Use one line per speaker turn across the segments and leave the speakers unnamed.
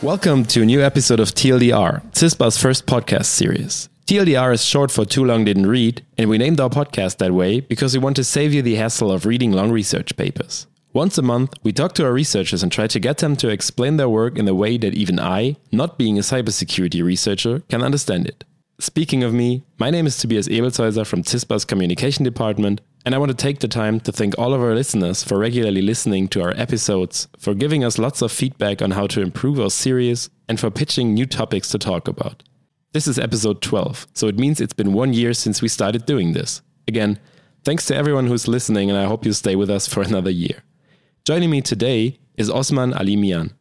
Welcome to a new episode of TLDR, CISPA's first podcast series. TLDR is short for Too Long Didn't Read, and we named our podcast that way because we want to save you the hassle of reading long research papers. Once a month, we talk to our researchers and try to get them to explain their work in a way that even I, not being a cybersecurity researcher, can understand it. Speaking of me, my name is Tobias Ebelshäuser from CISPA's Communication Department, and I want to take the time to thank all of our listeners for regularly listening to our episodes, for giving us lots of feedback on how to improve our series, and for pitching new topics to talk about. This is episode 12, so it means it's been one year since we started doing this. Again, thanks to everyone who's listening, and I hope you stay with us for another year. Joining me today is Osman Ali Mian.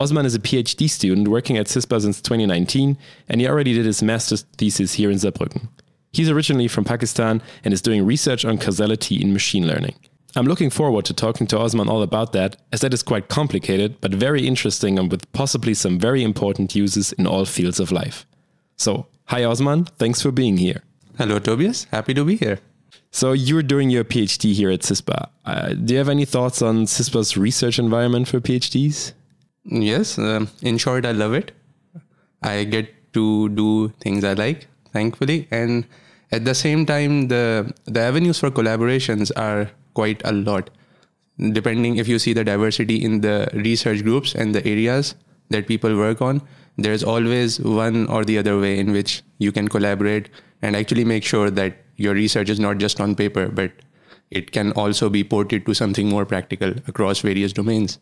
Osman is a PhD student working at CISPA since 2019, and he already did his master's thesis here in Saarbrücken. He's originally from Pakistan and is doing research on causality in machine learning. I'm looking forward to talking to Osman all about that, as that is quite complicated, but very interesting and with possibly some very important uses in all fields of life. So, hi Osman, thanks for being here.
Hello, Tobias. Happy to be here.
So, you're doing your PhD here at CISPA. Uh, do you have any thoughts on CISPA's research environment for PhDs?
Yes, um, in short, I love it. I get to do things I like, thankfully, and at the same time, the the avenues for collaborations are quite a lot. Depending if you see the diversity in the research groups and the areas that people work on, there's always one or the other way in which you can collaborate and actually make sure that your research is not just on paper, but it can also be ported to something more practical across various domains.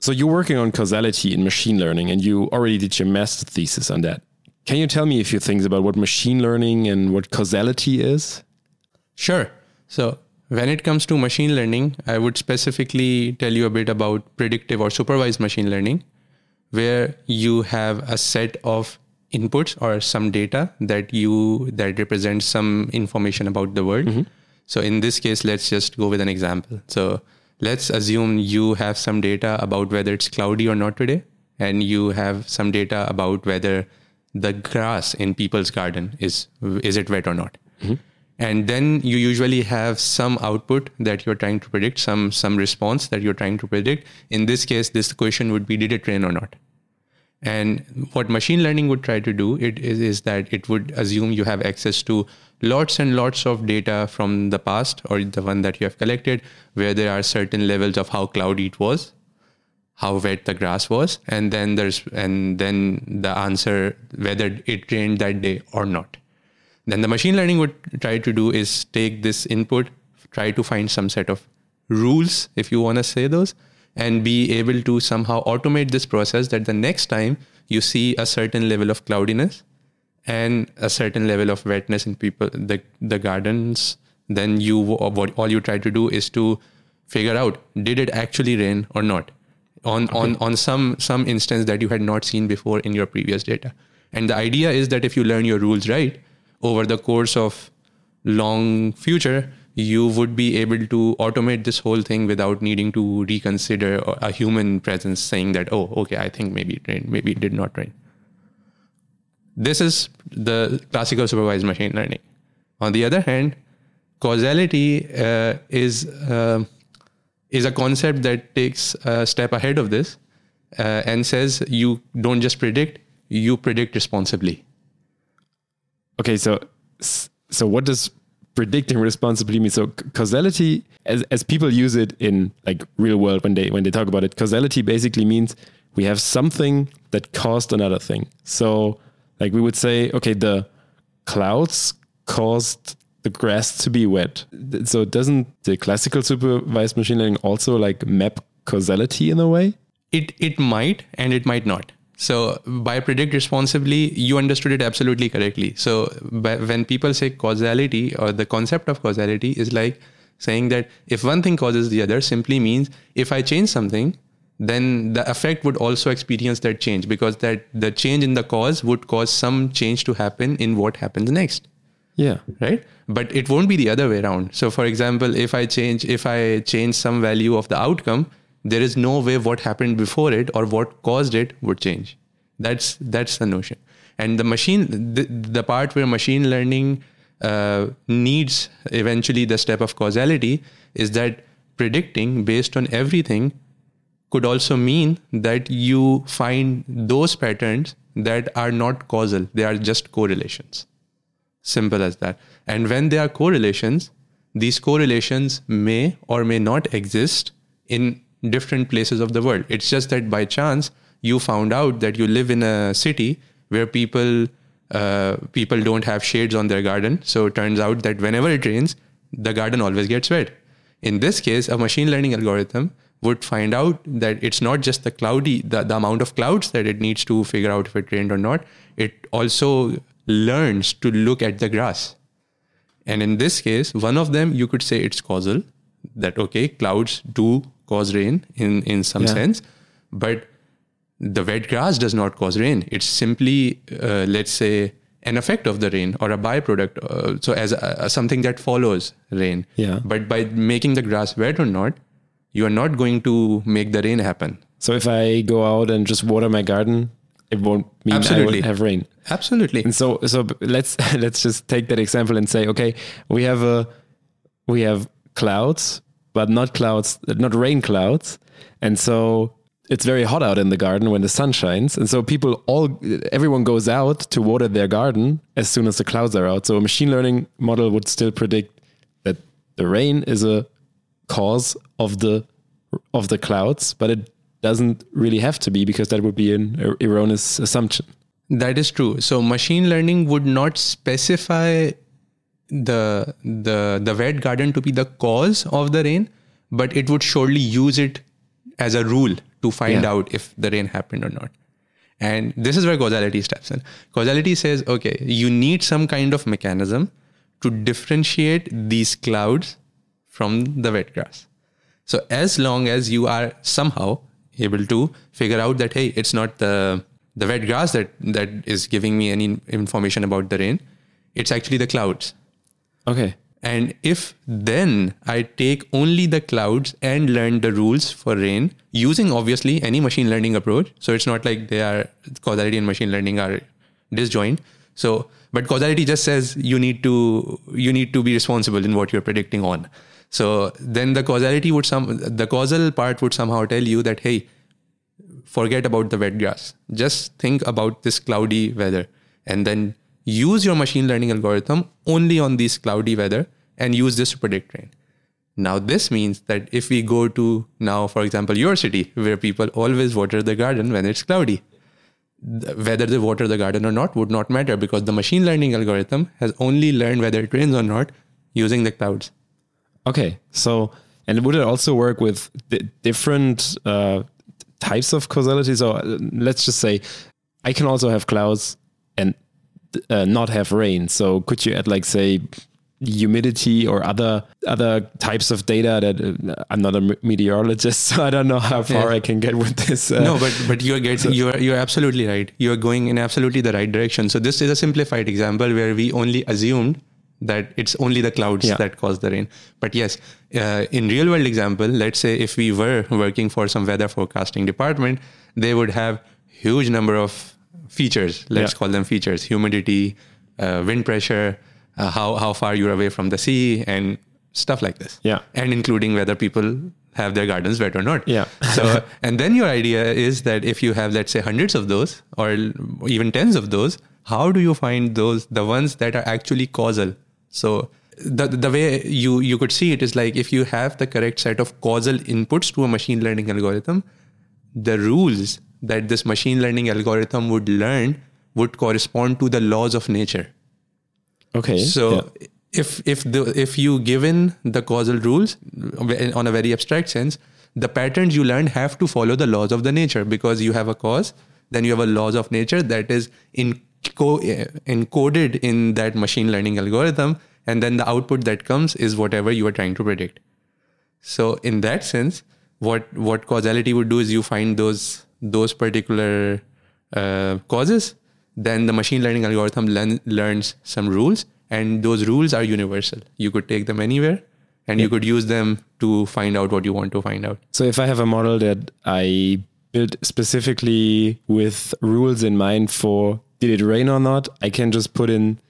So you're working on causality in machine learning, and you already did your master thesis on that. Can you tell me a few things about what machine learning and what causality is?
Sure. So when it comes to machine learning, I would specifically tell you a bit about predictive or supervised machine learning, where you have a set of inputs or some data that you that represents some information about the world. Mm-hmm. So in this case, let's just go with an example. So let's assume you have some data about whether it's cloudy or not today, and you have some data about whether the grass in people's garden is is it wet or not. Mm-hmm. And then you usually have some output that you're trying to predict, some some response that you're trying to predict. In this case, this question would be did it rain or not? And what machine learning would try to do it is, is that it would assume you have access to lots and lots of data from the past or the one that you have collected where there are certain levels of how cloudy it was how wet the grass was and then there's and then the answer whether it rained that day or not. Then the machine learning would try to do is take this input try to find some set of rules if you want to say those and be able to somehow automate this process that the next time you see a certain level of cloudiness and a certain level of wetness in people the the gardens then you what all you try to do is to figure out did it actually rain or not on okay. on on some some instance that you had not seen before in your previous data and the idea is that if you learn your rules right over the course of long future you would be able to automate this whole thing without needing to reconsider a human presence saying that oh okay i think maybe it rained maybe it did not rain this is the classical supervised machine learning. On the other hand, causality uh, is uh, is a concept that takes a step ahead of this uh, and says you don't just predict, you predict responsibly.
Okay, so so what does predicting responsibly mean? So causality, as as people use it in like real world when they when they talk about it, causality basically means we have something that caused another thing. So like we would say, okay, the clouds caused the grass to be wet. So doesn't the classical supervised machine learning also like map causality in a way?
It it might and it might not. So by predict responsibly, you understood it absolutely correctly. So when people say causality or the concept of causality is like saying that if one thing causes the other simply means if I change something, then the effect would also experience that change because that the change in the cause would cause some change to happen in what happens next
yeah.
Right? But it won't be the other way around. So for example if i change if i change some value of the outcome there is no way what happened before it or what caused it would change. That's that's the notion. And the machine the, the part where machine learning uh, needs eventually the step of causality is that predicting based on everything could also mean that you find those patterns that are not causal, they are just correlations. Simple as that. And when there are correlations, these correlations may or may not exist in different places of the world. It's just that by chance you found out that you live in a city where people uh, people don't have shades on their garden. So it turns out that whenever it rains, the garden always gets wet. In this case, a machine learning algorithm would find out that it's not just the cloudy, the, the amount of clouds that it needs to figure out if it rained or not. It also learns to look at the grass. And in this case, one of them, you could say it's causal, that okay, clouds do cause rain in, in some yeah. sense, but the wet grass does not cause rain. It's simply, uh, let's say, an effect of the rain or a byproduct. Uh, so as a, a, something that follows rain.
Yeah.
But by making the grass wet or not, you are not going to make the rain happen.
So if I go out and just water my garden, it won't mean Absolutely. I will have rain.
Absolutely.
And so so let's let's just take that example and say, okay, we have a we have clouds, but not clouds, not rain clouds. And so it's very hot out in the garden when the sun shines and so people all everyone goes out to water their garden as soon as the clouds are out so a machine learning model would still predict that the rain is a cause of the of the clouds but it doesn't really have to be because that would be an er, erroneous assumption
that is true so machine learning would not specify the the the wet garden to be the cause of the rain but it would surely use it as a rule to find yeah. out if the rain happened or not. And this is where causality steps in. Causality says, okay, you need some kind of mechanism to differentiate these clouds from the wet grass. So as long as you are somehow able to figure out that hey, it's not the the wet grass that that is giving me any information about the rain, it's actually the clouds.
Okay.
And if then I take only the clouds and learn the rules for rain using obviously any machine learning approach. So it's not like they are causality and machine learning are disjoint. So, but causality just says you need to you need to be responsible in what you're predicting on. So then the causality would some the causal part would somehow tell you that hey, forget about the wet grass. Just think about this cloudy weather, and then use your machine learning algorithm only on this cloudy weather and use this to predict rain. Now, this means that if we go to now, for example, your city, where people always water the garden when it's cloudy, whether they water the garden or not would not matter because the machine learning algorithm has only learned whether it rains or not using the clouds.
Okay. So, and would it also work with different uh, types of causality? So, uh, let's just say I can also have clouds and uh, not have rain. So could you add like say humidity or other other types of data that uh, I'm not a meteorologist, so I don't know how far yeah. I can get with this.
Uh, no, but but you're getting so, you're you're absolutely right. You're going in absolutely the right direction. So this is a simplified example where we only assumed that it's only the clouds yeah. that cause the rain. But yes, uh, in real world example, let's say if we were working for some weather forecasting department, they would have huge number of features. Let's yeah. call them features: humidity, uh, wind pressure, uh, how how far you're away from the sea, and stuff like this.
Yeah,
and including whether people have their gardens wet or not.
Yeah.
so, and then your idea is that if you have, let's say, hundreds of those or even tens of those, how do you find those the ones that are actually causal? So the the way you you could see it is like if you have the correct set of causal inputs to a machine learning algorithm, the rules that this machine learning algorithm would learn would correspond to the laws of nature.
Okay.
So yeah. if if the if you given the causal rules on a very abstract sense, the patterns you learn have to follow the laws of the nature because you have a cause, then you have a laws of nature that is in encoded in that machine learning algorithm, and then the output that comes is whatever you are trying to predict. So in that sense, what what causality would do is you find those those particular uh, causes, then the machine learning algorithm learn, learns some rules, and those rules are universal. You could take them anywhere, and you could use them to find out what you want to find out.
So if I have a model that I built specifically with rules in mind for did it rain or not, I can just put in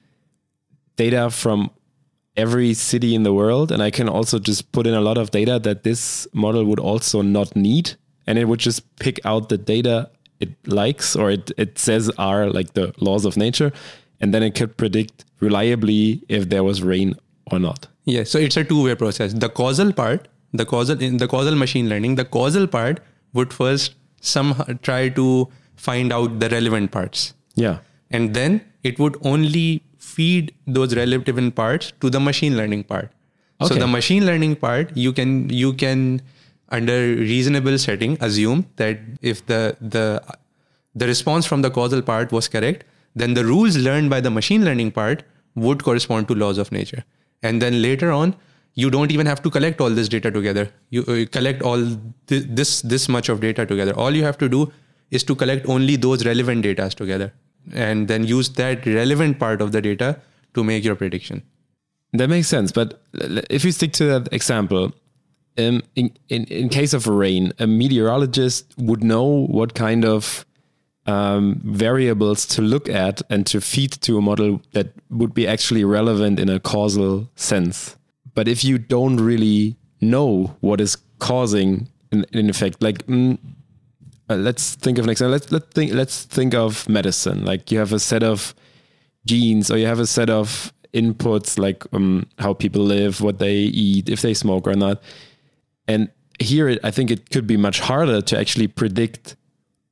data from every city in the world and I can also just put in a lot of data that this model would also not need and it would just pick out the data it likes or it, it says are like the laws of nature and then it could predict reliably if there was rain or not.
Yeah, so it's a two-way process. The causal part, the causal in the causal machine learning, the causal part would first somehow try to find out the relevant parts.
Yeah.
And then it would only feed those relevant parts to the machine learning part.
Okay.
So the machine learning part, you can you can under reasonable setting assume that if the the the response from the causal part was correct, then the rules learned by the machine learning part would correspond to laws of nature. And then later on, you don't even have to collect all this data together. You, uh, collect all th- this this much of data together. All you have to do is to collect only those relevant data together, and then use that relevant part of the data to make your prediction.
That makes sense. But if you stick to that example, um, in, in, in case of rain, a meteorologist would know what kind of um, variables to look at and to feed to a model that would be actually relevant in a causal sense. But if you don't really know what is causing an, effect, like mm, uh, let's think of an example. Let's let think. Let's think of medicine. Like you have a set of genes, or you have a set of inputs, like um, how people live, what they eat, if they smoke or not. And here, it, I think it could be much harder to actually predict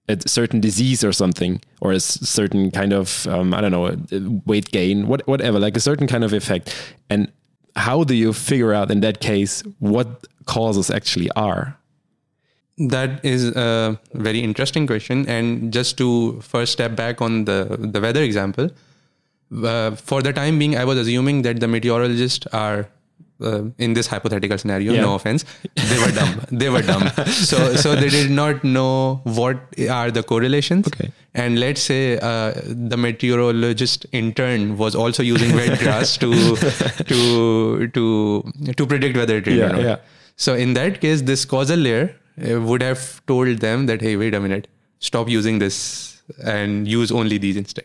a certain disease or something, or a certain kind of um, I don't know weight gain, what, whatever, like a certain kind of effect. And how do you figure out in that case what causes actually are?
That is a very interesting question. And just to first step back on the, the weather example, uh, for the time being, I was assuming that the meteorologists are uh, in this hypothetical scenario,
Yeah.
no offense, they were dumb. they were dumb. So, so they did not know what are the correlations.
Okay.
And let's say uh, the meteorologist in turn was also using wet grass to to to to predict whether it rained
Yeah,
or not.
yeah.
So in that case, this causal layer Uh, would have told them that, hey, wait a minute, stop using this and use only these instead.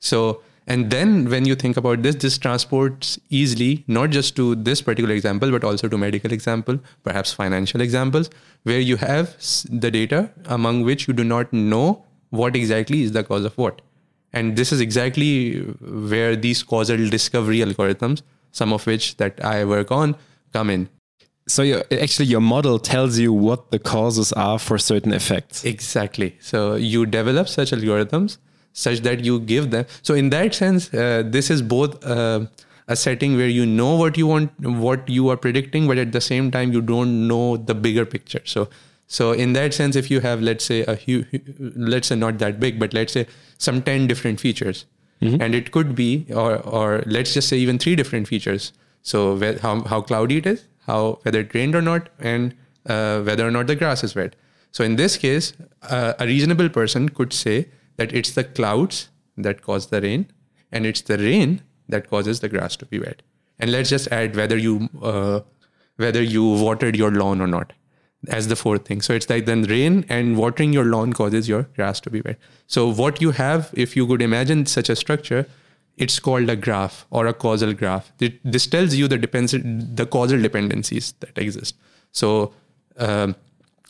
So, and then when you think about this, this transports easily, not just to this particular example, but also to medical example, perhaps financial examples, where you have the data among which you do not know what exactly is the cause of what. And this is exactly where these causal discovery algorithms, some of which that I work on, come in.
So actually, your model tells you what the causes are for certain effects.
Exactly. So you develop such algorithms such that you give them. So in that sense, uh, this is both uh, a setting where you know what you want, what you are predicting, but at the same time you don't know the bigger picture. So so in that sense, if you have let's say a huge, let's say not that big, but let's say some ten different features, and it could be or or let's just say even three different features. So how how cloudy it is, how whether it rained or not, and uh, whether or not the grass is wet. So in this case, uh, a reasonable person could say that it's the clouds that cause the rain, and it's the rain that causes the grass to be wet. And let's just add whether you uh, whether you watered your lawn or not as the fourth thing. So it's like then rain and watering your lawn causes your grass to be wet. So what you have, if you could imagine such a structure, it's called a graph or a causal graph. It, this tells you the depends the causal dependencies that exist. So um,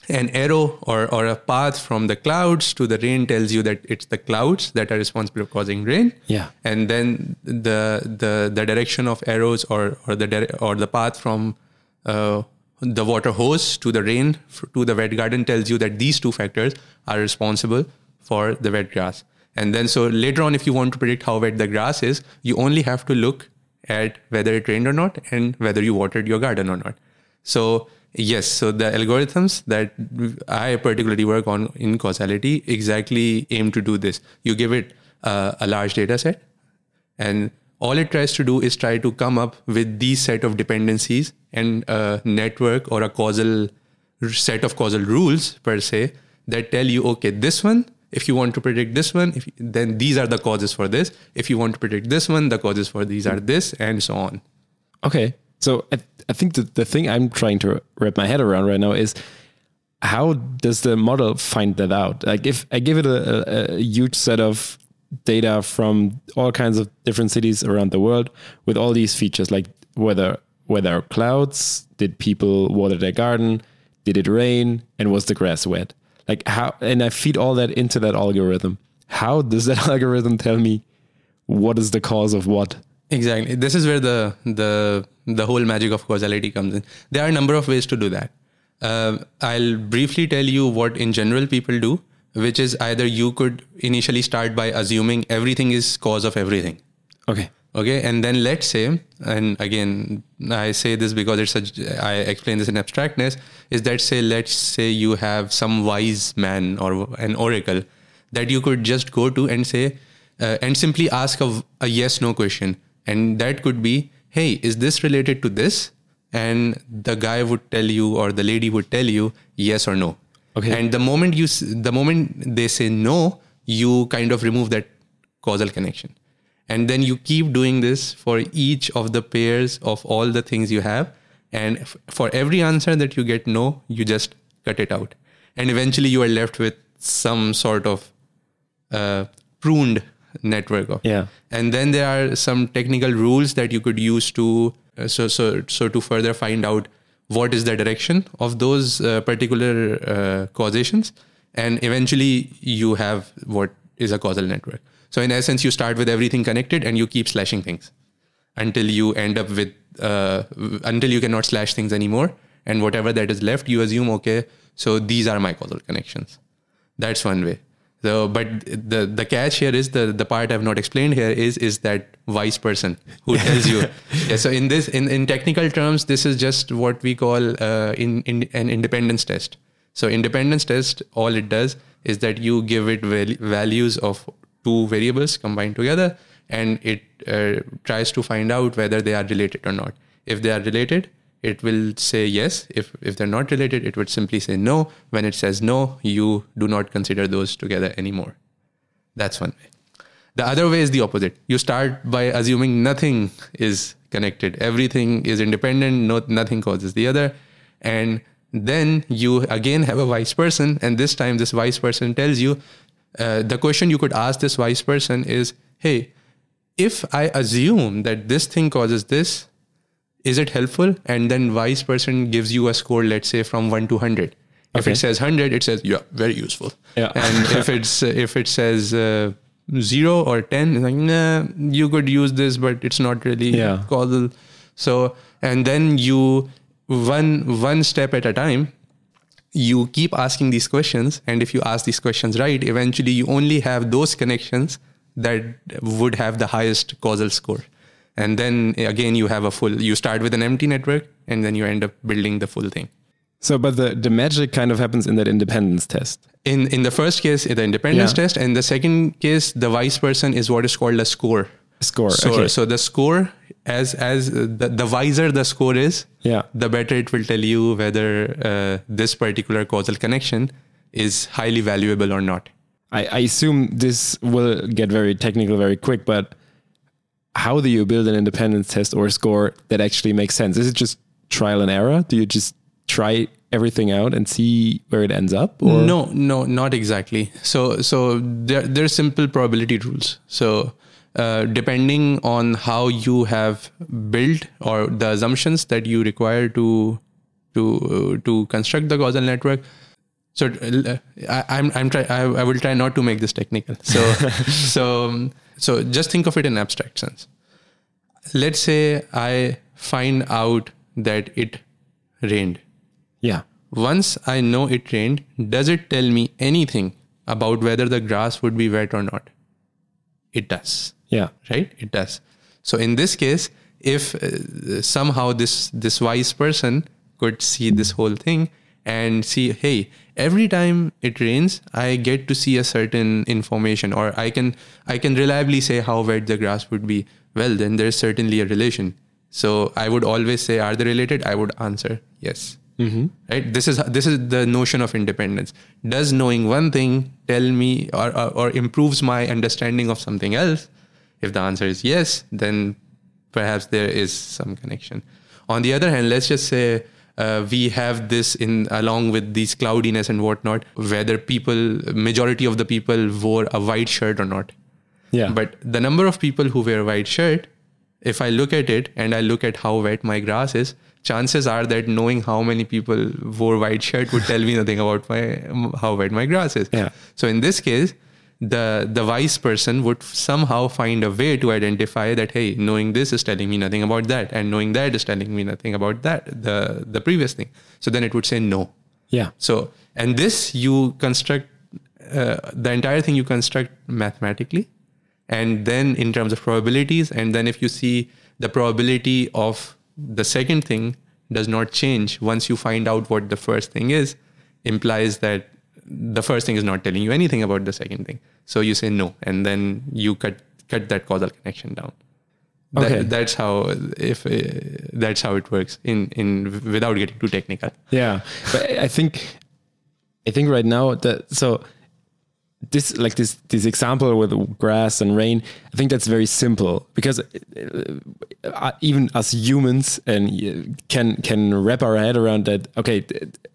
an arrow or, or a path from the clouds to the rain tells you that it's the clouds that are responsible for causing rain.
Yeah.
And then the the the direction of arrows or or the dire- or the path from uh, the water hose to the rain f- to the wet garden tells you that these two factors are responsible for the wet grass. And then so later on, if you want to predict how wet the grass is, you only have to look at whether it rained or not and whether you watered your garden or not. So yes, so the algorithms that I particularly work on in causality exactly aim to do this. You give it uh, a large data set, and all it tries to do is try to come up with these set of dependencies and a network or a causal set of causal rules per se that tell you, okay, this one. If you want to predict this one, if, then these are the causes for this. If you want to predict this one, the causes for these are this, and so on.
Okay. So I, I think the, the thing I'm trying to wrap my head around right now is how does the model find that out? Like if I give it a, a, a huge set of data from all kinds of different cities around the world with all these features like whether whether clouds, did people water their garden, did it rain, and was the grass wet? Like how and I feed all that into that algorithm. How does that algorithm tell me what is the cause of what?
Exactly. This is where the the the whole magic of causality comes in. There are a number of ways to do that. Uh, I'll briefly tell you what in general people do, which is either you could initially start by assuming everything is cause of everything.
Okay.
Okay, and then let's say, and again, I say this because it's a, I explain this in abstractness, is that say, let's say you have some wise man or an oracle that you could just go to and say, uh, and simply ask a, a yes no question. And that could be, hey, is this related to this? And the guy would tell you, or the lady would tell you, yes or no.
Okay.
And the moment you, the moment they say no, you kind of remove that causal connection and then you keep doing this for each of the pairs of all the things you have. And f- for every answer that you get no you just cut it out. And eventually you are left with some sort of uh, pruned network of.
Yeah.
and then there are some technical rules that you could use to uh, so so so to further find out what is the direction of those uh, particular uh, causations. And eventually you have what is a causal network so in essence you start with everything connected and you keep slashing things until you end up with uh, until you cannot slash things anymore. And whatever that is left you assume okay so these are my causal connections. That's one way. So but the the catch here is the the part i've not explained here is is that wise person who tells you. Yeah so in this in in technical terms this is just what we call uh, in, in an independence test. So independence test all it does is that you give it val- values of two variables combined together and it uh, tries to find out whether they are related or not. If they are related it will say yes. If if they're not related it would simply say no. When it says no you do not consider those together anymore. That's one way. The other way is the opposite. You start by assuming nothing is connected. Everything is independent no, nothing causes the other. And then you again have a vice person and this time this vice person tells you uh, the question you could ask this wise person is hey if i assume that this thing causes this is it helpful and then wise person gives you a score let's say from 1 to 100 if
Okay.
it says 100 it says yeah very useful
Yeah.
and if it's if it says uh, 0 or 10 it's like nah you could use this but it's not really
Yeah.
causal so and then you one one step at a time you keep asking these questions and if you ask these questions right eventually you only have those connections that would have the highest causal score and then again you have a full you start with an empty network and then you end up building the full thing
So, but the, the magic kind of happens in that independence test.
in in the first case the independence
Yeah.
test and the second case the vice person is what is called a score
Score.
so,
okay.
so the score as as uh, the, the wiser the score is
Yeah.
the better it will tell you whether uh, this particular causal connection is highly valuable or not
I, I assume this will get very technical very quick, but how do you build an independence test or score that actually makes sense? Is it just trial and error? Do you just try everything out and see where it ends up? Or
no no not exactly so so there there's simple probability rules so uh, depending on how you have built or the assumptions that you require to to uh, to construct the causal network. So uh, I, I'm I'm try I, I will try not to make this technical. So so so just think of it in abstract sense. Let's say I find out that it rained.
Yeah.
once I know it rained, does it tell me anything about whether the grass would be wet or not? It does,
Yeah.
right? It does. So in this case, if uh, somehow this this wise person could see this whole thing and see, hey, every time it rains, I get to see a certain information, or I can I can reliably say how wet the grass would be. Well, then there's certainly a relation. So I would always say, are they related? I would answer yes right this is this is the notion of independence does knowing one thing tell me or, or, or improves my understanding of something else if the answer is yes then perhaps there is some connection on the other hand let's just say uh, we have this in along with these cloudiness and whatnot whether people majority of the people wore a white shirt or not
Yeah.
But the number of people who wear white shirt, if I look at it and I look at how wet my grass is, chances are that knowing how many people wore white shirt would tell me nothing about my how wet my grass is.
Yeah.
So in this case, the the wise person would somehow find a way to identify that hey, knowing this is telling me nothing about that, and knowing that is telling me nothing about that the the previous thing. So then it would say no.
Yeah.
So and this you construct uh, the entire thing you construct mathematically, and then in terms of probabilities, and then if you see the probability of the second thing does not change once you find out what the first thing is, implies that the first thing is not telling you anything about the second thing. So you say no, and then you cut cut that causal connection down. That-
Okay.
that's how if uh, that's how it works in in without getting too technical.
Yeah, but I think I think right now that so this like this this example with grass and rain. I think that's very simple because uh, uh, even as humans and uh, can can wrap our head around that. Okay,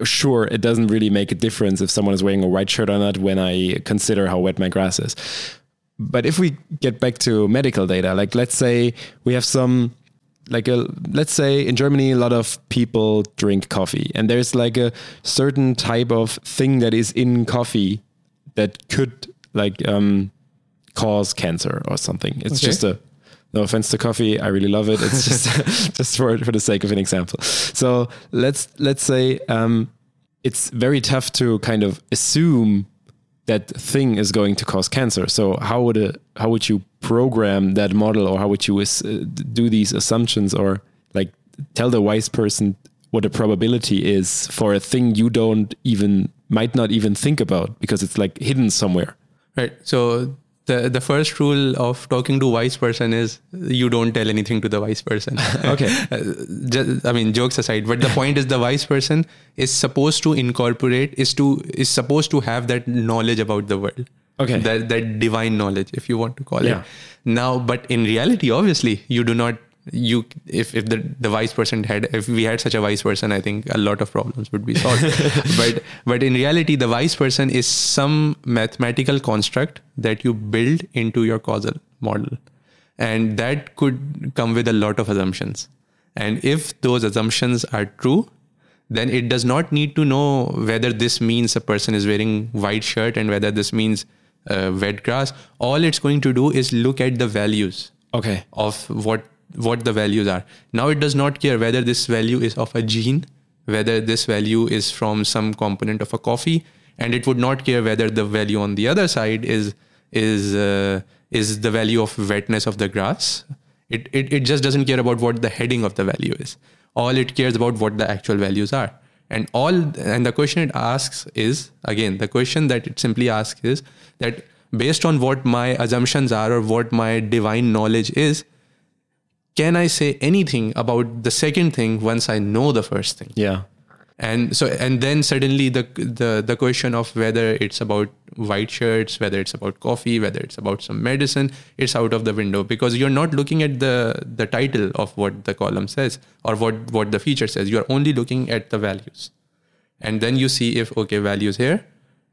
sure, it doesn't really make a difference if someone is wearing a white shirt or not when I consider how wet my grass is. But if we get back to medical data, like let's say we have some like a let's say in Germany a lot of people drink coffee and there's like a certain type of thing that is in coffee that could like um cause cancer or something. It's
Okay.
just a no offense to coffee, I really love it. It's just just for for the sake of an example. So let's let's say um it's very tough to kind of assume that thing is going to cause cancer. So how would it, how would you program that model, or how would you uh, do these assumptions, or like tell the wise person what the probability is for a thing you don't even might not even think about because it's like hidden somewhere.
Right. So the the first rule of talking to wise person is you don't tell anything to the wise person.
Okay.
Uh, just, I mean, jokes aside, but the point is the wise person is supposed to incorporate is to is supposed to have that knowledge about the world.
Okay.
That that divine knowledge, if you want to call
Yeah.
it. Now, but in reality, obviously, you do not. You if if the the wise person had if we had such a wise person, I think a lot of problems would be solved. but but in reality, the wise person is some mathematical construct that you build into your causal model and that could come with a lot of assumptions and if those assumptions are true then it does not need to know whether this means a person is wearing white shirt and whether this means uh, wet grass all it's going to do is look at the values
Okay.
of what what the values are. Now it does not care whether this value is of a gene whether this value is from some component of a coffee and it would not care whether the value on the other side is is uh, is the value of wetness of the grass. It, it it just doesn't care about what the heading of the value is. All it cares about what the actual values are. And all and the question it asks is again the question that it simply asks is that based on what my assumptions are or what my divine knowledge is can i say anything about the second thing once i know the first thing?
Yeah.
and so and then suddenly the the the question of whether it's about white shirts whether it's about coffee whether it's about some medicine it's out of the window because you're not looking at the the title of what the column says or what what the feature says. You're only looking at the values. And then you see if okay values here.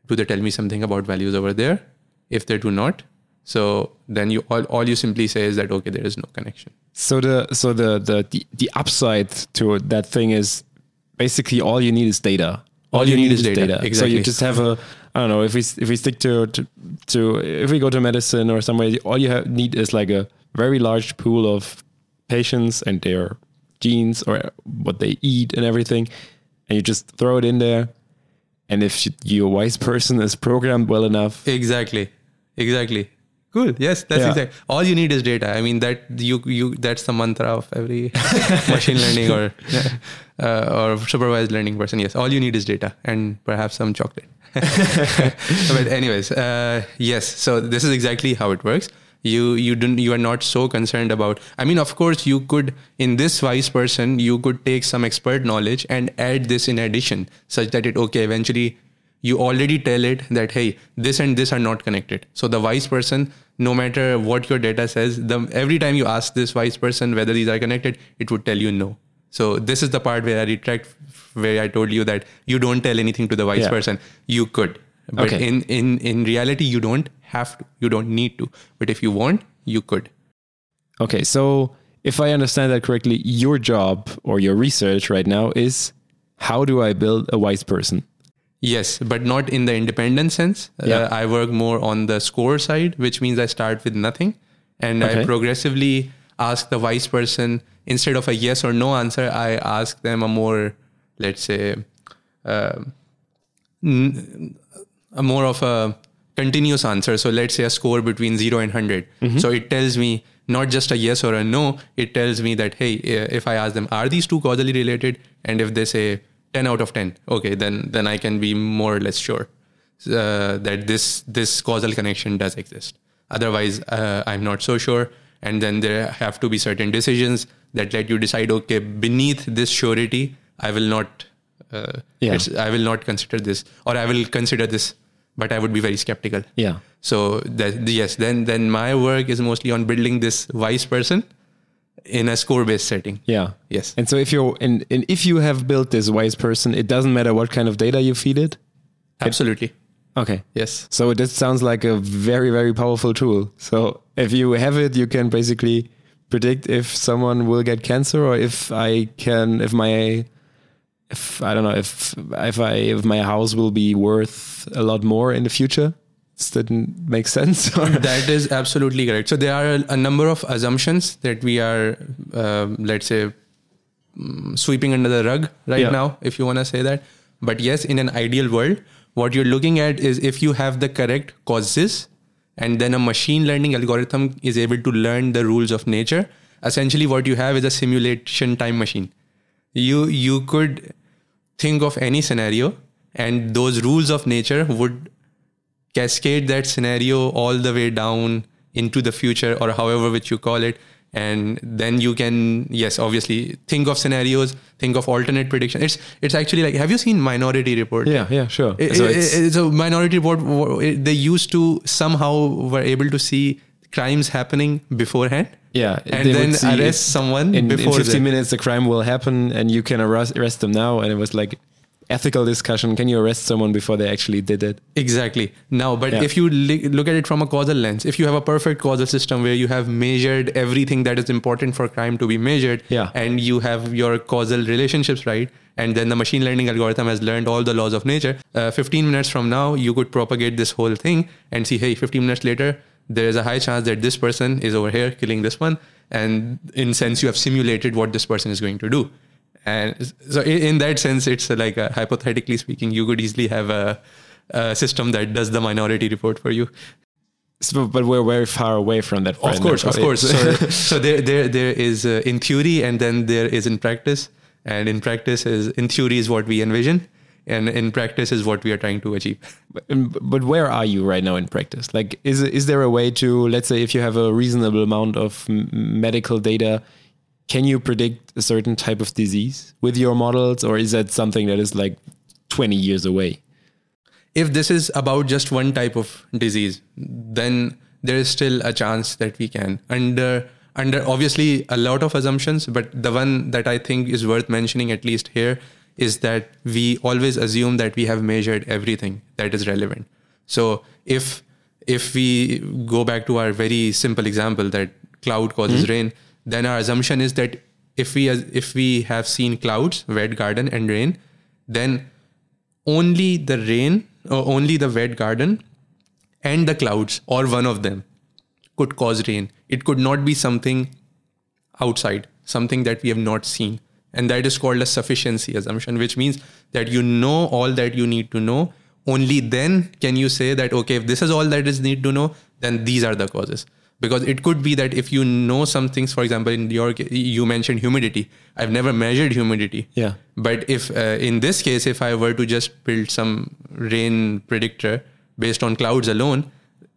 Do they tell me something about values over there? If they do not so then you all, all you simply say is that okay there is no connection
So the so the the the, the upside to that thing is basically all you need is data.
All you need is data,
So
exactly.
you just have a I don't know if we if we stick to to, to if we go to medicine or somewhere, all you have, need is like a very large pool of patients and their genes or what they eat and everything, and you just throw it in there. And if you, you a wise person is programmed well enough,
Exactly. Exactly. Cool. Yes, that's
Yeah.
exact. All you need is data. I mean that you you that's the mantra of every machine learning or uh, or supervised learning person. Yes, all you need is data and perhaps some chocolate. but anyways, uh, yes. So this is exactly how it works. You you don't you are not so concerned about. I mean, of course, you could in this wise person you could take some expert knowledge and add this in addition, such that it okay eventually you already tell it that hey this and this are not connected so the wise person no matter what your data says the every time you ask this wise person whether these are connected it would tell you no so this is the part where i retract where i told you that you don't tell anything to the wise
Yeah.
person you could but
Okay.
in in in reality you don't have to. You don't need to. But if you want, you could.
Okay, so if I understand that correctly, your job or your research right now is how do I build a wise person?
Yes, but not in the independent sense.
Yeah.
Uh, I work more on the score side, which means I start with nothing and
Okay.
I progressively ask the vice person instead of a yes or no answer, I ask them a more, let's say, uh, n- a more of a continuous answer. So let's say a score between zero and 100. So it tells me not just a yes or a no, it tells me that, hey, uh, if I ask them, are these two causally related? And if they say 10 out of 10, okay, then, then I can be more or less sure uh, that this, this causal connection does exist. Otherwise, uh, I'm not so sure. And then there have to be certain decisions that let you decide, okay, beneath this surety, I will not, uh,
Yeah.
it's, I will not consider this, or I will consider this, but I would be very skeptical.
Yeah.
So that yes, then then my work is mostly on building this wise person in a score based setting.
Yeah.
Yes.
And so if you're and, and if you have built this wise person, it doesn't matter what kind of data you feed it.
Absolutely.
Okay.
Yes.
So this sounds like a very, very powerful tool. So if you have it, you can basically predict if someone will get cancer or if I can, if my, if I don't know, if if I if my house will be worth a lot more in the future. That make sense?
That is absolutely correct. So there are a, a number of assumptions that we are, um, let's say, mm, sweeping under the rug right
Yeah.
now, if you want to say that. But yes, in an ideal world, what you're looking at is if you have the correct causes, and then a machine learning algorithm is able to learn the rules of nature. Essentially, what you have is a simulation time machine. You you could think of any scenario, and those rules of nature would cascade that scenario all the way down into the future or however which you call it and then you can yes obviously think of scenarios think of alternate prediction it's it's actually like have you seen minority report
Yeah, yeah, sure.
it-
so it's,
a minority report they used to somehow were able to see crimes happening beforehand
yeah,
and then arrest someone
in, in 15
that.
minutes the crime will happen and you can arrest, arrest them now. And it was like ethical discussion. Can you arrest someone before they actually did it?
Exactly. Now, but
Yeah.
if you look at it from a causal lens, if you have a perfect causal system where you have measured everything that is important for crime to be measured,
Yeah.
and you have your causal relationships right, and then the machine learning algorithm has learned all the laws of nature, uh, 15 minutes from now, you could propagate this whole thing and see, hey, 15 minutes later, there is a high chance that this person is over here killing this one. And in sense, you have simulated what this person is going to do. And so, in, that sense, it's like a, hypothetically speaking, you could easily have a, a system that does the minority report for you.
So, but we're very far away from that.
Of course, of course. So, so there, there, there is uh, in theory, and then there is in practice. And in practice is in theory is what we envision, and in practice is what we are trying to achieve.
But, but where are you right now in practice? Like, is is there a way to, let's say, if you have a reasonable amount of m- medical data, can you predict a certain type of disease with your models, or is that something that is like twenty years away?
if this is about just one type of disease, then there is still a chance that we can under under obviously a lot of assumptions, but the one that I think is worth mentioning at least here is that we always assume that we have measured everything that is relevant. So if if we go back to our very simple example that cloud causes hmm. rain, then our assumption is that if we if we have seen clouds, wet garden, and rain, then only the rain or only the wet garden and the clouds or one of them could cause rain. It could not be something outside something that we have not seen. And that is called a sufficiency assumption which means that you know all that you need to know. Only then can you say that okay if this is all that is need to know then these are the causes because it could be that if you know some things for example in your you mentioned humidity i've never measured humidity
Yeah.
but if uh, in this case, if I were to just build some rain predictor based on clouds alone,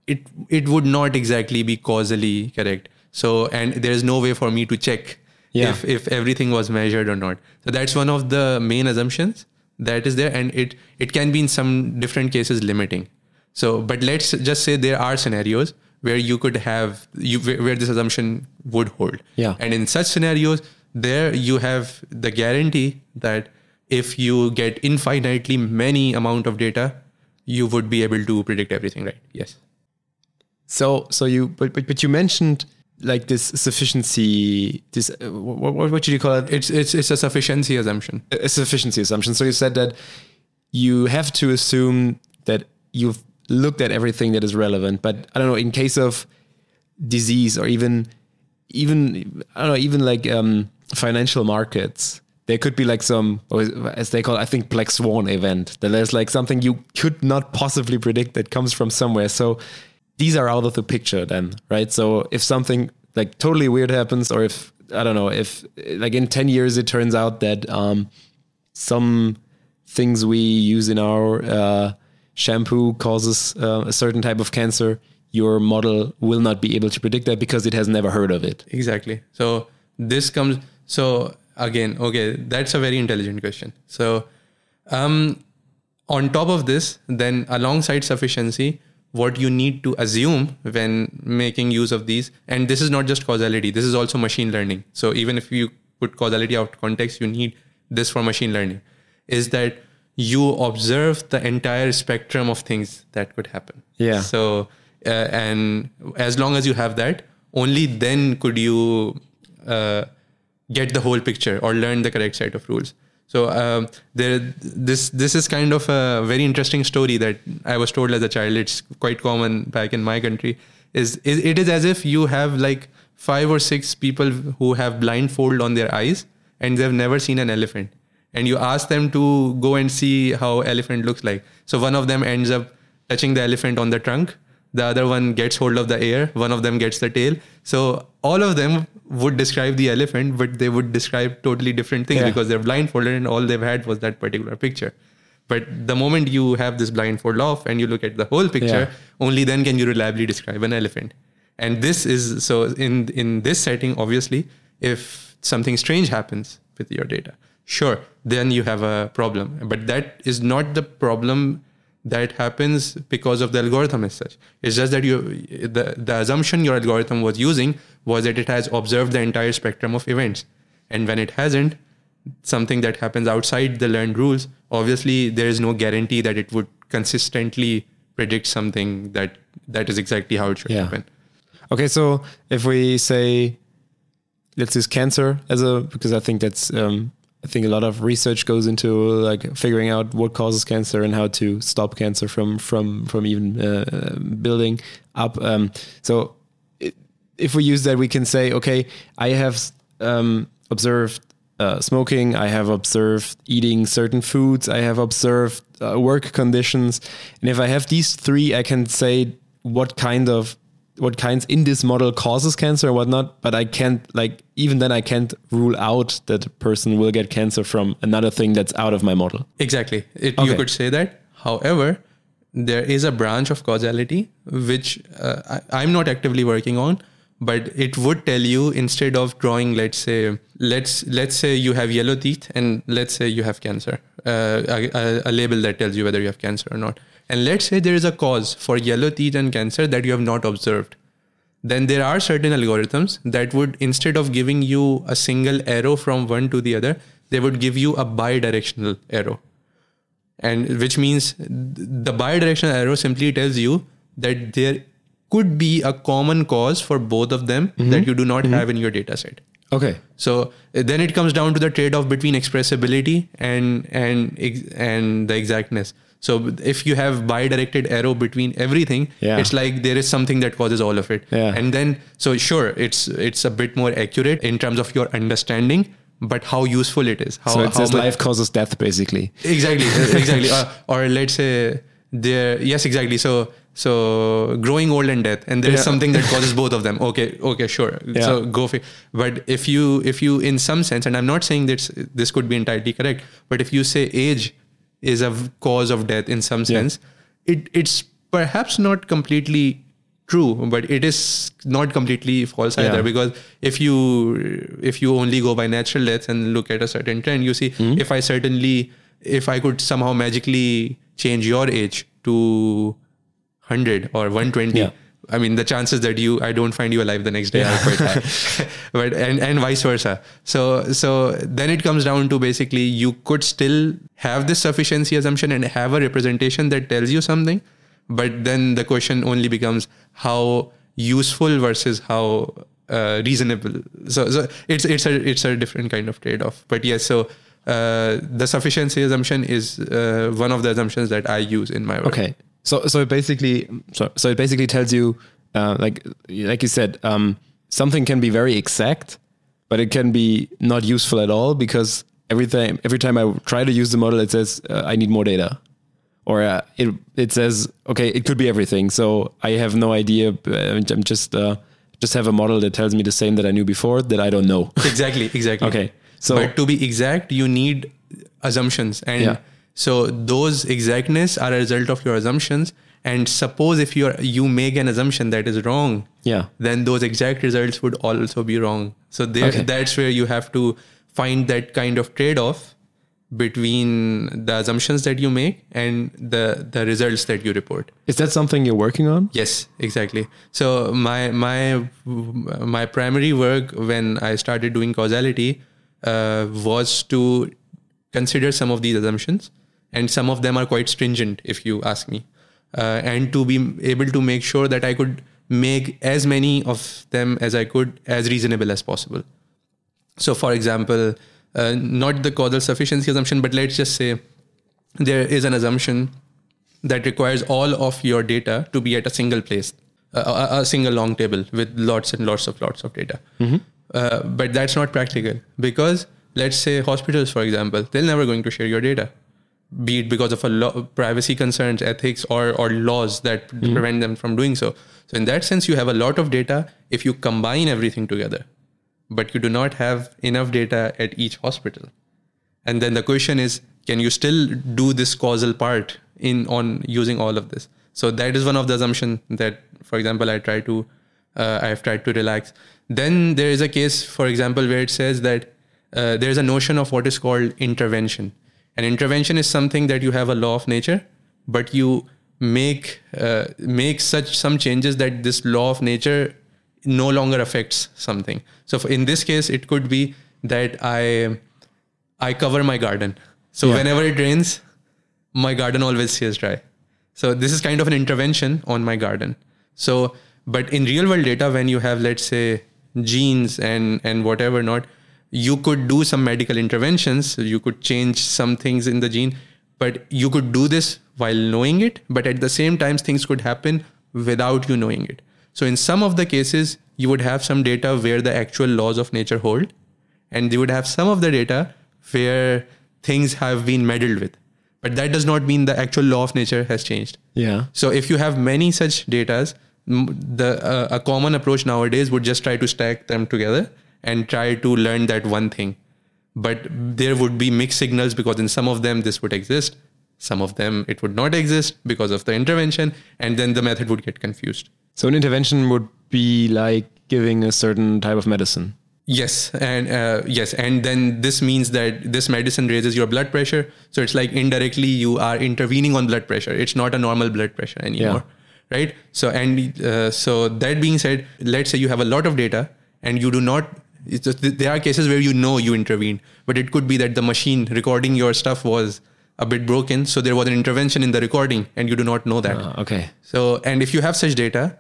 it it would not exactly be causally correct. So and there is no way for me to check
Yeah.
if if everything was measured or not. So that's one of the main assumptions that is there, and it it can be in some different cases limiting. So, but let's just say there are scenarios where you could have you where this assumption would hold.
Yeah.
And in such scenarios, there you have the guarantee that if you get infinitely many amount of data, you would be able to predict everything right. Yes.
So so you but but, but you mentioned like this sufficiency this uh, what, what what should you call it
It's it's it's a sufficiency assumption.
a sufficiency assumption. So you said that you have to assume that you've looked at everything that is relevant, but I don't know in case of disease or even even I don't know even like um, financial markets. There could be like some, as they call, it, I think, black swan event. That there's like something you could not possibly predict that comes from somewhere. So these are out of the picture then, right? So if something like totally weird happens, or if I don't know, if like in ten years it turns out that um, some things we use in our uh, shampoo causes uh, a certain type of cancer, your model will not be able to predict that because it has never heard of it.
Exactly. So this comes. So again, okay, that's a very intelligent question. So um, on top of this, then alongside sufficiency, what you need to assume when making use of these, and this is not just causality, this is also machine learning. So even if you put causality out of context, you need this for machine learning, is that you observe the entire spectrum of things that could happen.
Yeah.
So uh, and as long as you have that, only then could you uh, get the whole picture or learn the correct set of rules. So um, there, this this is kind of a very interesting story that I was told as a child. It's quite common back in my country. Is, is it is as if you have like five or six people who have blindfold on their eyes and they've never seen an elephant, and you ask them to go and see how elephant looks like. So one of them ends up touching the elephant on the trunk the other one gets hold of the ear one of them gets the tail so all of them would describe the elephant but they would describe totally different things
Yeah.
because they're blindfolded and all they've had was that particular picture but the moment you have this blindfold off and you look at the whole picture
Yeah.
only then can you reliably describe an elephant and this is so in in this setting obviously if something strange happens with your data sure then you have a problem. But that is not the problem that happens because of the algorithm as such. It's just that you the, the assumption your algorithm was using was that it has observed the entire spectrum of events. And when it hasn't something that happens outside the learned rules obviously there is no guarantee that it would consistently predict something that that is exactly how it should
Yeah.
happen.
Okay, so if we say, let's use cancer as a because I think that's um, I think a lot of research goes into like figuring out what causes cancer and how to stop cancer from from from even uh, building up. Um, so i- if we use that, we can say, okay, I have um, observed uh, smoking, I have observed eating certain foods, I have observed uh, work conditions, and if I have these three, I can say what kind of what kinds in this model causes cancer or whatnot, but I can't like even then I can't rule out that a person will get cancer from another thing that's out of my model.
Exactly. It,
Okay.
You could say that. However, there is a branch of causality which uh, I, I'm not actively working on, but it would tell you instead of drawing, let's say, let's let's say you have yellow teeth and let's say you have cancer, uh, a, a, a label that tells you whether you have cancer or not. And let's say there is a cause for yellow teeth and cancer that you have not observed. Then there are certain algorithms that would instead of giving you a single arrow from one to the other they would give you a bidirectional arrow. And which means the bidirectional arrow simply tells you that there could be a common cause for both of them that you do not have in your data set.
Okay.
so uh, then it comes down to the trade-off between expressibility and and and the exactness. So if you have bi-directed arrow between everything,
Yeah.
it's like there is something that causes all of it.
Yeah.
And then so sure, it's it's a bit more accurate in terms of your understanding, but how useful it is. How,
So it says life causes death basically.
exactly exactly uh, or let's say there yes exactly so so growing old and death and there is
Yeah.
something that causes both of them okay okay sure
Yeah.
so go for but if you if you in some sense and i'm not saying that this could be entirely correct but if you say age is a cause of death in some
Yeah.
sense it it's perhaps not completely true but it is not completely false
Yeah.
either because if you if you only go by natural deaths and look at a certain trend you see
Hmm?
if i certainly if i could somehow magically change your age to 100 or 120
Yeah.
I mean the chances that you i don't find you alive the next day are quite high but and and vice versa so so then it comes down to basically you could still have this sufficiency assumption and have a representation that tells you something but then the question only becomes how useful versus how uh, reasonable. So, so it's it's a it's a different kind of trade off. But yes, so uh, the sufficiency assumption is uh, one of the assumptions that I use in my work.
Okay. So so it basically so so it basically tells you uh, like like you said um, something can be very exact, but it can be not useful at all because every time every time I try to use the model, it says uh, I need more data, or uh, it it says okay it could be everything. So I have no idea. uh, I'm just uh, just have a model that tells me the same that I knew before that I don't know.
Exactly, exactly.
Okay. So
but to be exact, you need assumptions, and
Yeah.
So those exactness are a result of your assumptions. And suppose if you you make an assumption that is wrong,
yeah.
then those exact results would also be wrong. So there,
Okay.
that's where you have to find that kind of trade-off between the assumptions that you make and the the results that you report.
Is that something you're working on?
Yes, exactly. So my my my primary work when I started doing causality uh, was to consider some of these assumptions, and some of them are quite stringent, if you ask me, uh, and to be able to make sure that I could make as many of them as I could as reasonable as possible. So, for example, uh, not the causal sufficiency assumption, but let's just say there is an assumption that requires all of your data to be at a single place, uh, a, a single long table with lots and lots of lots of data. Uh, but that's not practical because let's say hospitals, for example, they're never going to share your data, be it because of a lo- privacy concerns, ethics, or or laws that prevent them from doing so. So in that sense, you have a lot of data if you combine everything together, but you do not have enough data at each hospital. And then the question is, can you still do this causal part in on using all of this? So that is one of the assumption that, for example, I try to, uh, I have tried to relax. Then there is a case, for example, where it says that uh, there is a notion of what is called intervention. And intervention is something that you have a law of nature, but you make uh, make such some changes that this law of nature no longer affects something. So in this case, it could be that I I cover my garden. So
Yeah.
whenever it rains, my garden always stays dry. So this is kind of an intervention on my garden. So, but in real world data, when you have, let's say, genes and and whatever not, you could do some medical interventions. You could change some things in the gene, but you could do this while knowing it. But at the same time, things could happen without you knowing it. So in some of the cases, you would have some data where the actual laws of nature hold, and you would have some of the data where things have been meddled with. But that does not mean the actual law of nature has changed.
Yeah.
So if you have many such datas, the uh, a common approach nowadays would just try to stack them together and try to learn that one thing. But there would be mixed signals because in some of them this would exist, some of them it would not exist because of the intervention, and then the method would get confused.
So an intervention would be like giving a certain type of medicine.
Yes, and uh, yes, and then this means that this medicine raises your blood pressure. So it's like indirectly you are intervening on blood pressure. It's not a normal blood pressure anymore, right? So and uh, so that being said, let's say you have a lot of data and you do not. It's just, there are cases where you know you intervened, but it could be that the machine recording your stuff was a bit broken, so there was an intervention in the recording, and you do not know that.
Uh, okay.
So, and if you have such data,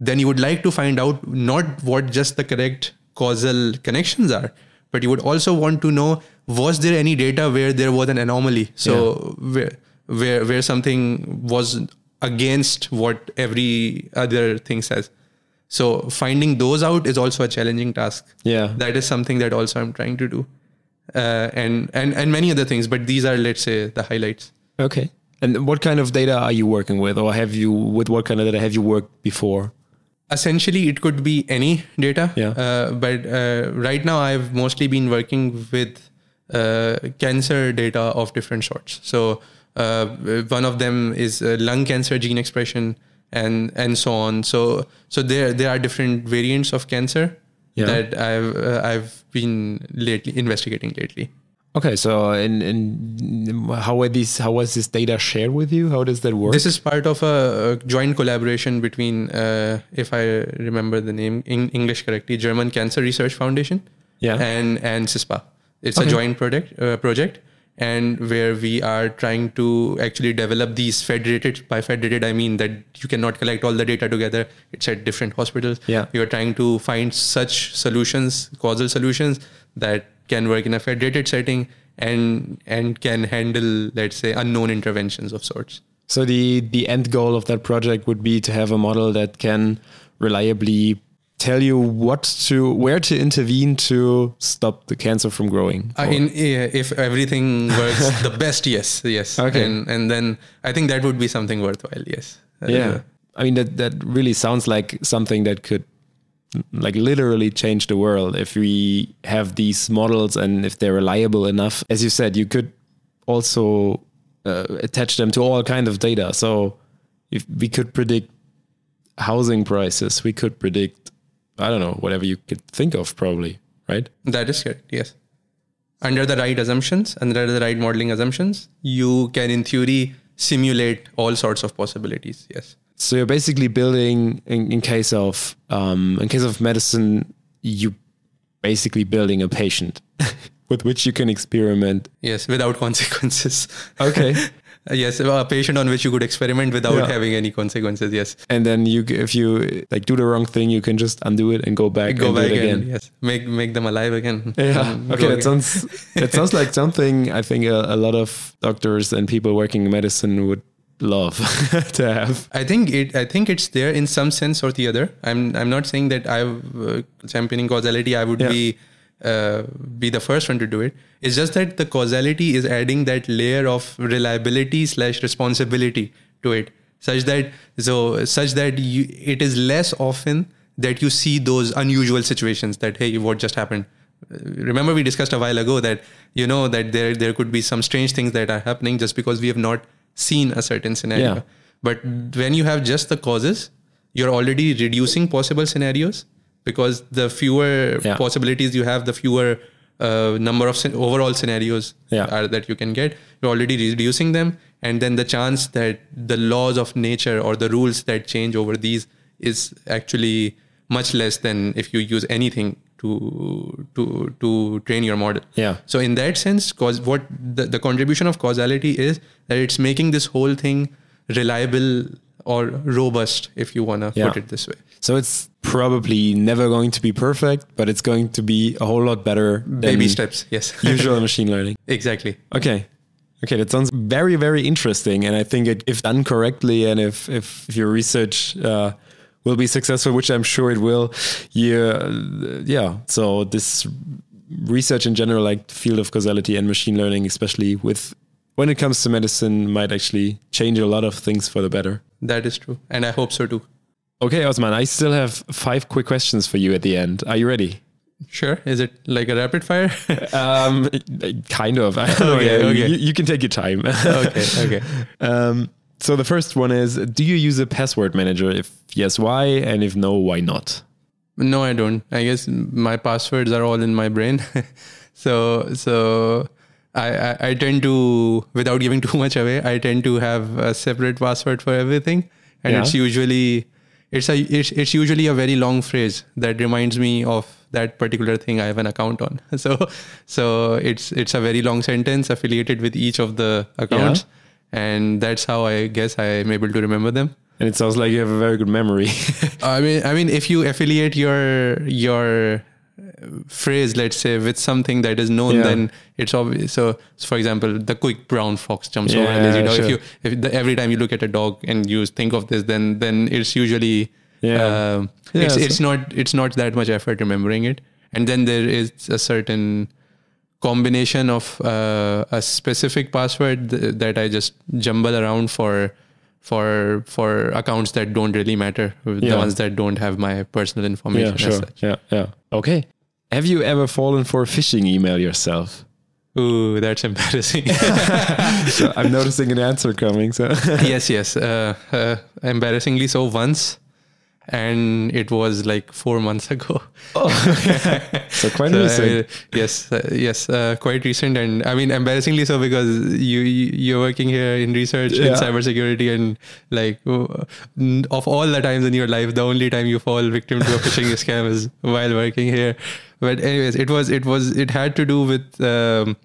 then you would like to find out not what just the correct causal connections are, but you would also want to know was there any data where there was an anomaly? So where where where something was against what every other thing says. So finding those out is also a challenging task.
Yeah.
That is something that also I'm trying to do. Uh, and and and many other things, but these are let's say the highlights.
Okay. And what kind of data are you working with, or have you with what kind of data have you worked before?
essentially it could be any data
Yeah.
uh, but uh, right now i've mostly been working with uh, cancer data of different sorts so uh, one of them is uh, lung cancer gene expression and and so on so so there there are different variants of cancer
Yeah.
that i've uh, i've been lately investigating lately
Okay, so and and how are these? How was this data shared with you? How does that work?
This is part of a, a joint collaboration between, uh, if I remember the name in English correctly, German Cancer Research Foundation
Yeah.
and and CISPA. It's
Okay.
a joint project uh, project, and where we are trying to actually develop these federated by federated i mean that you cannot collect all the data together. It's at different hospitals.
Yeah.
we are trying to find such solutions causal solutions that can work in a federated setting and and can handle let's say unknown interventions of sorts.
So the the end goal of that project would be to have a model that can reliably tell you what to where to intervene to stop the cancer from growing.
Uh, in yeah, if everything works the best, yes, yes.
Okay.
And and then I think that would be something worthwhile. Yes. Uh,
yeah. I mean that that really sounds like something that could like literally change the world if we have these models and if they're reliable enough. As you said, you could also uh, attach them to all kind of data. So if we could predict housing prices, we could predict I don't know whatever you could think of probably, right?
That is correct. Yes. Under the right assumptions, under the right modeling assumptions, you can, in theory, simulate all sorts of possibilities. Yes.
So you're basically building in, in case of um, in case of medicine, you basically building a patient with which you can experiment.
Yes, without consequences.
Okay.
Yes, a patient on which you could experiment without
Yeah.
having any consequences. Yes.
and then you if you like do the wrong thing, you can just undo it and go back
Go back
it
again. Yes. Make make them alive again.
Yeah. Okay. That
again.
sounds that sounds like something I think a, a lot of doctors and people working in medicine would love to have.
I think it. I think it's there in some sense or the other. I'm. I'm not saying that I uh, championing causality. I would
Yeah.
be uh, be the first one to do it. It's just that the causality is adding that layer of reliability slash responsibility to it, such that so such that you, it is less often that you see those unusual situations that hey, what just happened. Remember, we discussed a while ago that you know that there there could be some strange things that are happening just because we have not seen a certain scenario.
Yeah.
But when you have just the causes, you're already reducing possible scenarios because the fewer
Yeah.
possibilities you have, the fewer uh, number of overall scenarios
Yeah.
are, that you can get. You're already reducing them, and then the chance that the laws of nature or the rules that change over these is actually much less than if you use anything to to to train your model.
Yeah.
So in that sense, cause what the, the contribution of causality is that it's making this whole thing reliable or robust, if you wanna
Yeah.
put it this way.
So it's probably never going to be perfect, but it's going to be a whole lot better than
Baby steps, yes.
usual machine learning.
exactly.
Okay. Okay, that sounds very, very interesting. And I think it, if done correctly and if, if, if your research uh, will be successful, which I'm sure it will, yeah, yeah. So this research in general, like the field of causality and machine learning, especially with when it comes to medicine, might actually change a lot of things for the better.
That is true. And I hope so too.
Okay, Osman, I still have five quick questions for you at the end. Are you ready?
Sure. Is it like a rapid fire?
Um, kind of.
Okay, okay.
You, you can take your time.
okay, okay.
Um, so the first one is: Do you use a password manager? If yes, why? And if no, why not?
No, I don't. I guess my passwords are all in my brain. so so I, I I tend to without giving too much away, I tend to have a separate password for everything. And
Yeah.
it's usually it's a it's, it's usually a very long phrase that reminds me of that particular thing I have an account on. So so it's it's a very long sentence affiliated with each of the accounts. And that's how I guess I am able to remember them.
And it sounds like you have a very good memory.
I mean, I mean, if you affiliate your your phrase, let's say, with something that is known,
Yeah.
then it's obvious. So, so, for example, the quick brown fox jumps over.
Yeah,
And, you know,
sure.
if you if the, every time you look at a dog and you think of this, then then it's usually
Yeah.
um,
Yeah,
it's
so-
it's not it's not that much effort remembering it. And then there is a certain combination of uh, a specific password th- that I just jumble around for for for accounts that don't really matter,
Yeah.
the ones that don't have my personal information.
yeah,
as
sure.
such.
Yeah, yeah. Okay. Have you ever fallen for a phishing email yourself?
Ooh, that's embarrassing.
So I'm noticing an answer coming. So
yes, yes. Uh, uh, embarrassingly so once, and it was like four months ago.
so quite
So,
recent.
uh, yes, uh, yes, uh, quite recent, and I mean embarrassingly so because you you- you're working here in research in
Yeah.
cybersecurity, and like of all the times in your life, the only time you fall victim to a phishing scam is while working here. But anyways, it was it was it had to do with um,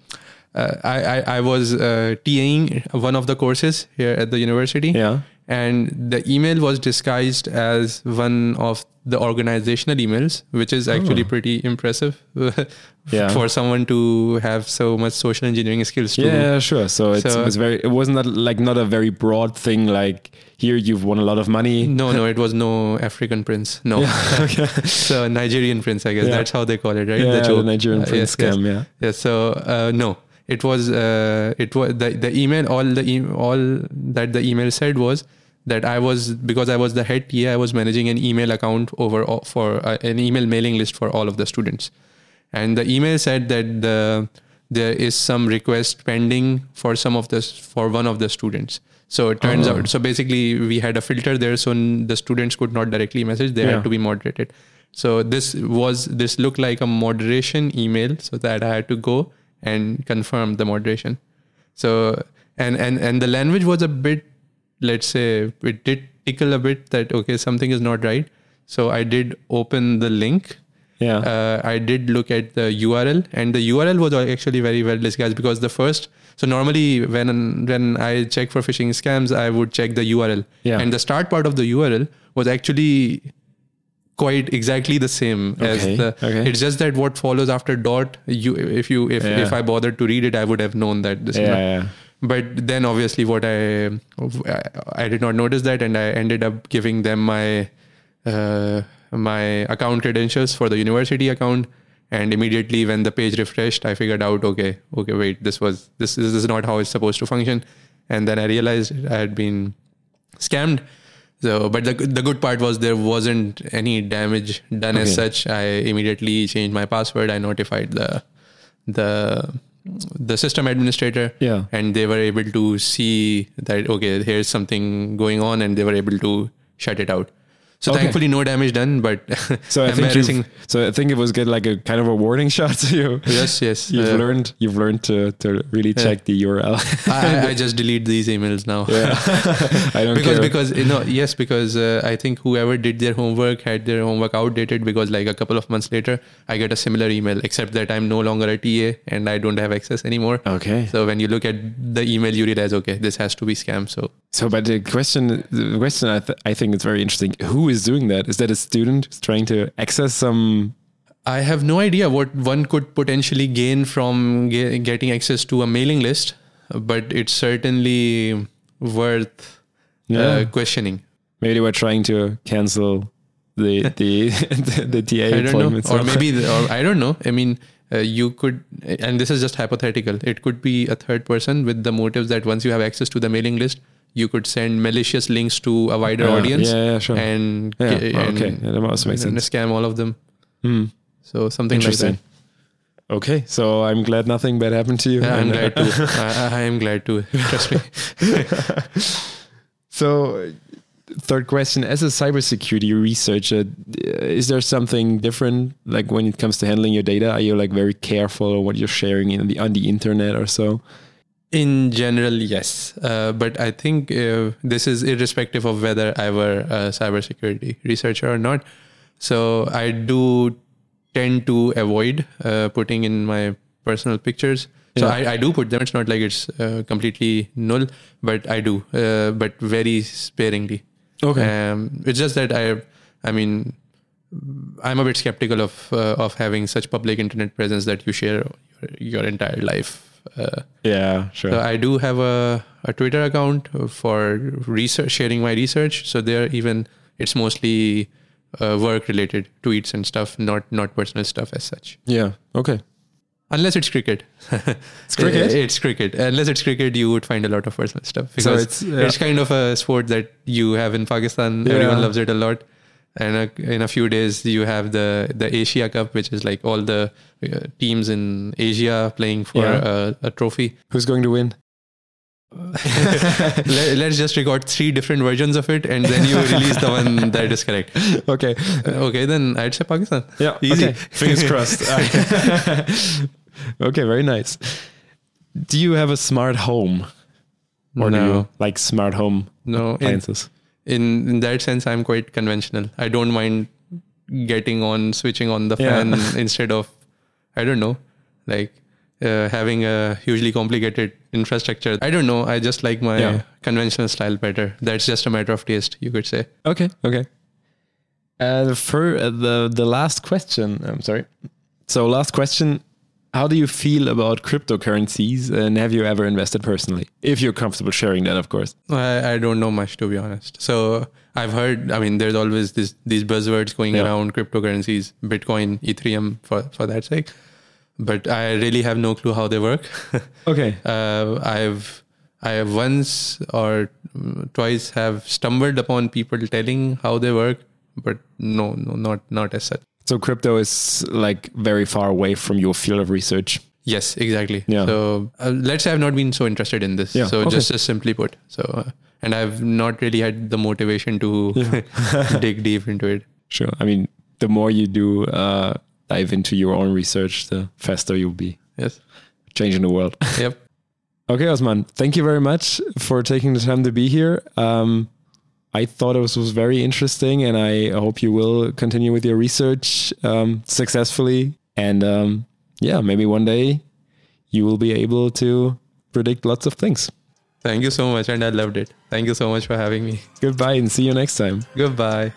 uh, I, I I was uh, TAing one of the courses here at the university.
Yeah.
And the email was disguised as one of the organizational emails, which is actually pretty impressive
Oh. Yeah.
for someone to have so much social engineering skills. To
Yeah, sure. So it's,
So-
it was very. It wasn't that, like not a very broad thing. Like here, you've won a lot of money.
No, no, it was no African prince. No,
okay.
so Nigerian prince. I guess
Yeah.
that's how they call it, right?
Yeah, the
joke.
Nigerian
Uh,
prince
yes, yes.
scam. Yeah.
Yeah. So uh, no, it was uh, it was the the email. All the e- all that the email said was that I was because I was the head TA. I was managing an email account over for uh, an email mailing list for all of the students, and the email said that the there is some request pending for some of this for one of the students. So it turns
Oh.
out. So basically, we had a filter there, so the students could not directly message; they
Yeah.
had to be moderated. So this was this looked like a moderation email, so that I had to go and confirm the moderation. So and and and the language was a bit, let's say, it did tickle a bit that okay something is not right. So I did open the link.
Yeah.
Uh, I did look at the URL, and the URL was actually very well disguised because the first. So normally when when I check for phishing scams, I would check the URL,
Yeah.
and the start part of the URL was actually quite exactly the same as
Okay,
the
okay.
it's just that what follows after dot you if you if,
Yeah.
if i bothered to read it i would have known that this is
yeah,
not-
yeah.
But then obviously what I, I did not notice that and i ended up giving them my uh, my account credentials for the university account. And immediately when the page refreshed i figured out okay okay wait this was this, this is not how it's supposed to function. And then i realized i had been scammed. So but the the good part was there wasn't any damage done as such. I immediately changed my password. I notified the the the system administrator
Yeah.
and they were able to see that okay here's something going on and they were able to shut it out so
Okay.
thankfully no damage done but
So I think so I think it was get like a kind of a warning shot. to you
yes yes
you've
uh,
learned you've learned to to really check the URL.
I, I- just delete these emails now
yeah. I don't
because
care.
because you know yes because uh, I think whoever did their homework had their homework outdated because like a couple of months later I get a similar email except that I'm no longer a TA and I don't have access anymore.
okay.
So when you look at the email, you realize okay, this has to be scam. So
So, but the question, the question I, th- I think is very interesting. Who is doing that? Is that a student who's trying to access some?
I have no idea what one could potentially gain from ge- getting access to a mailing list, but it's certainly worth
Yeah.
uh, questioning.
Maybe they were trying to cancel the the the, the TA
I don't know,
appointments.
or maybe, the, or I don't know. I mean, uh, you could, and this is just hypothetical. It could be a third person with the motives that once you have access to the mailing list, you could send malicious links to a wider audience
yeah, yeah, sure.
and,
Yeah, oh,
and,
okay. Yeah, that must make
and
sense.
scam all of them.
Hmm.
So something like that.
Okay, so I'm glad nothing bad happened to you.
Yeah, I'm
uh,
glad to. I, I am glad to. Trust me.
So, third question: As a cybersecurity researcher, uh, is there something different, like when it comes to handling your data? Are you like very careful on what you're sharing in the on the internet or so?
In general, yes. Uh, but I think uh, this is irrespective of whether I were a cybersecurity researcher or not. So I do tend to avoid uh, putting in my personal pictures. So
Yeah.
I, I do put them. It's not like it's uh, completely null, but I do, uh, but very sparingly.
Okay.
Um, it's just that I, I mean, I'm a bit skeptical of uh, of having such public internet presence that you share your, your entire life. Uh,
Yeah, sure.
so I do have a, a Twitter account for research, sharing my research. So there, even it's mostly uh, work related tweets and stuff, not not personal stuff as such.
yeah. Okay.
Unless it's cricket.
It's cricket?
it's cricket. Unless it's cricket, you would find a lot of personal stuff because
it's,
it's,
yeah.
kind of a sport that you have in Pakistan.
Yeah.
Everyone loves it a lot. And uh, in a few days, you have the the Asia Cup, which is like all the uh, teams in Asia playing for
Yeah.
a, a trophy.
Who's going to win?
Let, let's just record three different versions of it, and then you release the one that is correct.
Okay.
Okay, then I'd say Pakistan.
Yeah.
Easy.
Okay. Fingers crossed. okay. Very nice. Do you have a smart home, or do you
No.
like smart home
No,
appliances?
in in in that sense, I'm quite conventional. I don't mind getting on, switching on the
Yeah.
fan instead of, I don't know, like uh, having a hugely complicated infrastructure. I don't know. I just like my
Yeah.
conventional style better. That's just a matter of taste, you could say.
Okay. Okay. Uh, for uh, the the last question, I'm sorry. So last question: How do you feel about cryptocurrencies, and have you ever invested personally? If you're comfortable sharing that, of course.
I, I don't know much to be honest. So I've heard. I mean, there's always this these buzzwords going
Yeah.
around cryptocurrencies, Bitcoin, Ethereum, for for that sake. But I really have no clue how they work.
Okay.
uh, I've I have once or twice have stumbled upon people telling how they work, but no, no, not not as such.
So crypto is like very far away from your field of research.
Yes, exactly.
Yeah.
So uh, let's say I've not been so interested in this.
Yeah,
So
okay.
just just simply put. So uh, and I've not really had the motivation to dig deep into it.
Sure. I mean, the more you do uh, dive into your own research, the faster you'll be
Yes.
changing the world.
Yep.
Okay, Osman, thank you very much for taking the time to be here. Um, I thought it was, was very interesting, and I hope you will continue with your research um, successfully. And um, yeah, maybe one day you will be able to predict lots of things.
Thank you so much, and I loved it. Thank you so much for having me.
Goodbye, and see you next time.
Goodbye.